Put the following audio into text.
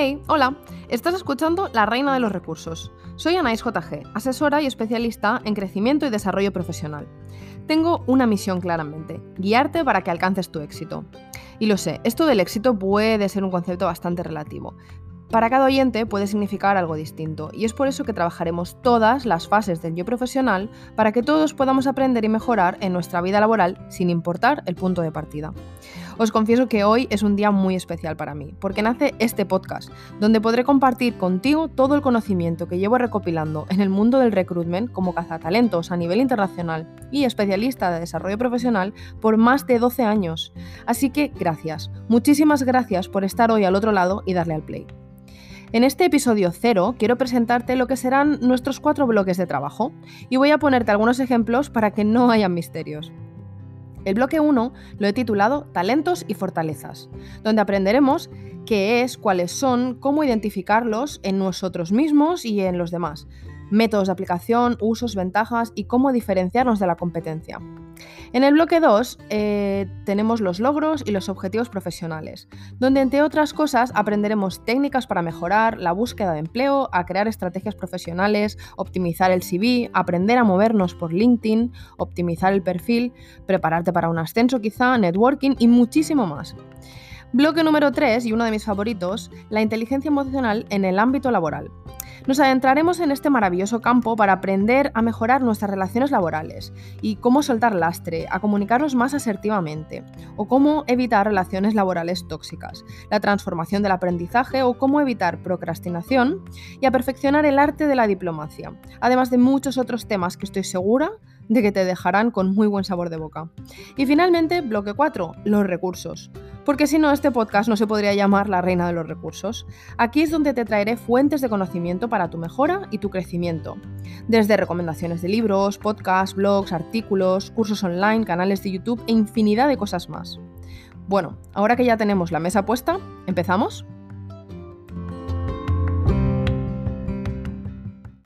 Hey, hola, estás escuchando La Reina de los Recursos. Soy Anais JG, asesora y especialista en crecimiento y desarrollo profesional. Tengo una misión claramente, guiarte para que alcances tu éxito. Y lo sé, esto del éxito puede ser un concepto bastante relativo, para cada oyente puede significar algo distinto y es por eso que trabajaremos todas las fases del yo profesional para que todos podamos aprender y mejorar en nuestra vida laboral sin importar el punto de partida. Os confieso que hoy es un día muy especial para mí, porque nace este podcast, donde podré compartir contigo todo el conocimiento que llevo recopilando en el mundo del recruitment como cazatalentos a nivel internacional y especialista de desarrollo profesional por más de 12 años. Así que gracias, muchísimas gracias por estar hoy al otro lado y darle al play. En este episodio cero quiero presentarte lo que serán nuestros cuatro bloques de trabajo y voy a ponerte algunos ejemplos para que no hayan misterios. El bloque 1 lo he titulado Talentos y Fortalezas, donde aprenderemos qué es, cuáles son, cómo identificarlos en nosotros mismos y en los demás, métodos de aplicación, usos, ventajas y cómo diferenciarnos de la competencia. En el bloque 2 eh, tenemos los logros y los objetivos profesionales, donde entre otras cosas aprenderemos técnicas para mejorar la búsqueda de empleo, a crear estrategias profesionales, optimizar el CV, aprender a movernos por LinkedIn, optimizar el perfil, prepararte para un ascenso quizá, networking y muchísimo más. Bloque número 3 y uno de mis favoritos, la inteligencia emocional en el ámbito laboral. Nos adentraremos en este maravilloso campo para aprender a mejorar nuestras relaciones laborales y cómo soltar lastre, a comunicarnos más asertivamente, o cómo evitar relaciones laborales tóxicas, la transformación del aprendizaje o cómo evitar procrastinación y a perfeccionar el arte de la diplomacia, además de muchos otros temas que estoy segura de que te dejarán con muy buen sabor de boca. Y finalmente, bloque 4, los recursos. Porque si no, este podcast no se podría llamar la reina de los recursos. Aquí es donde te traeré fuentes de conocimiento para tu mejora y tu crecimiento. Desde recomendaciones de libros, podcasts, blogs, artículos, cursos online, canales de YouTube e infinidad de cosas más. Bueno, ahora que ya tenemos la mesa puesta, ¿empezamos?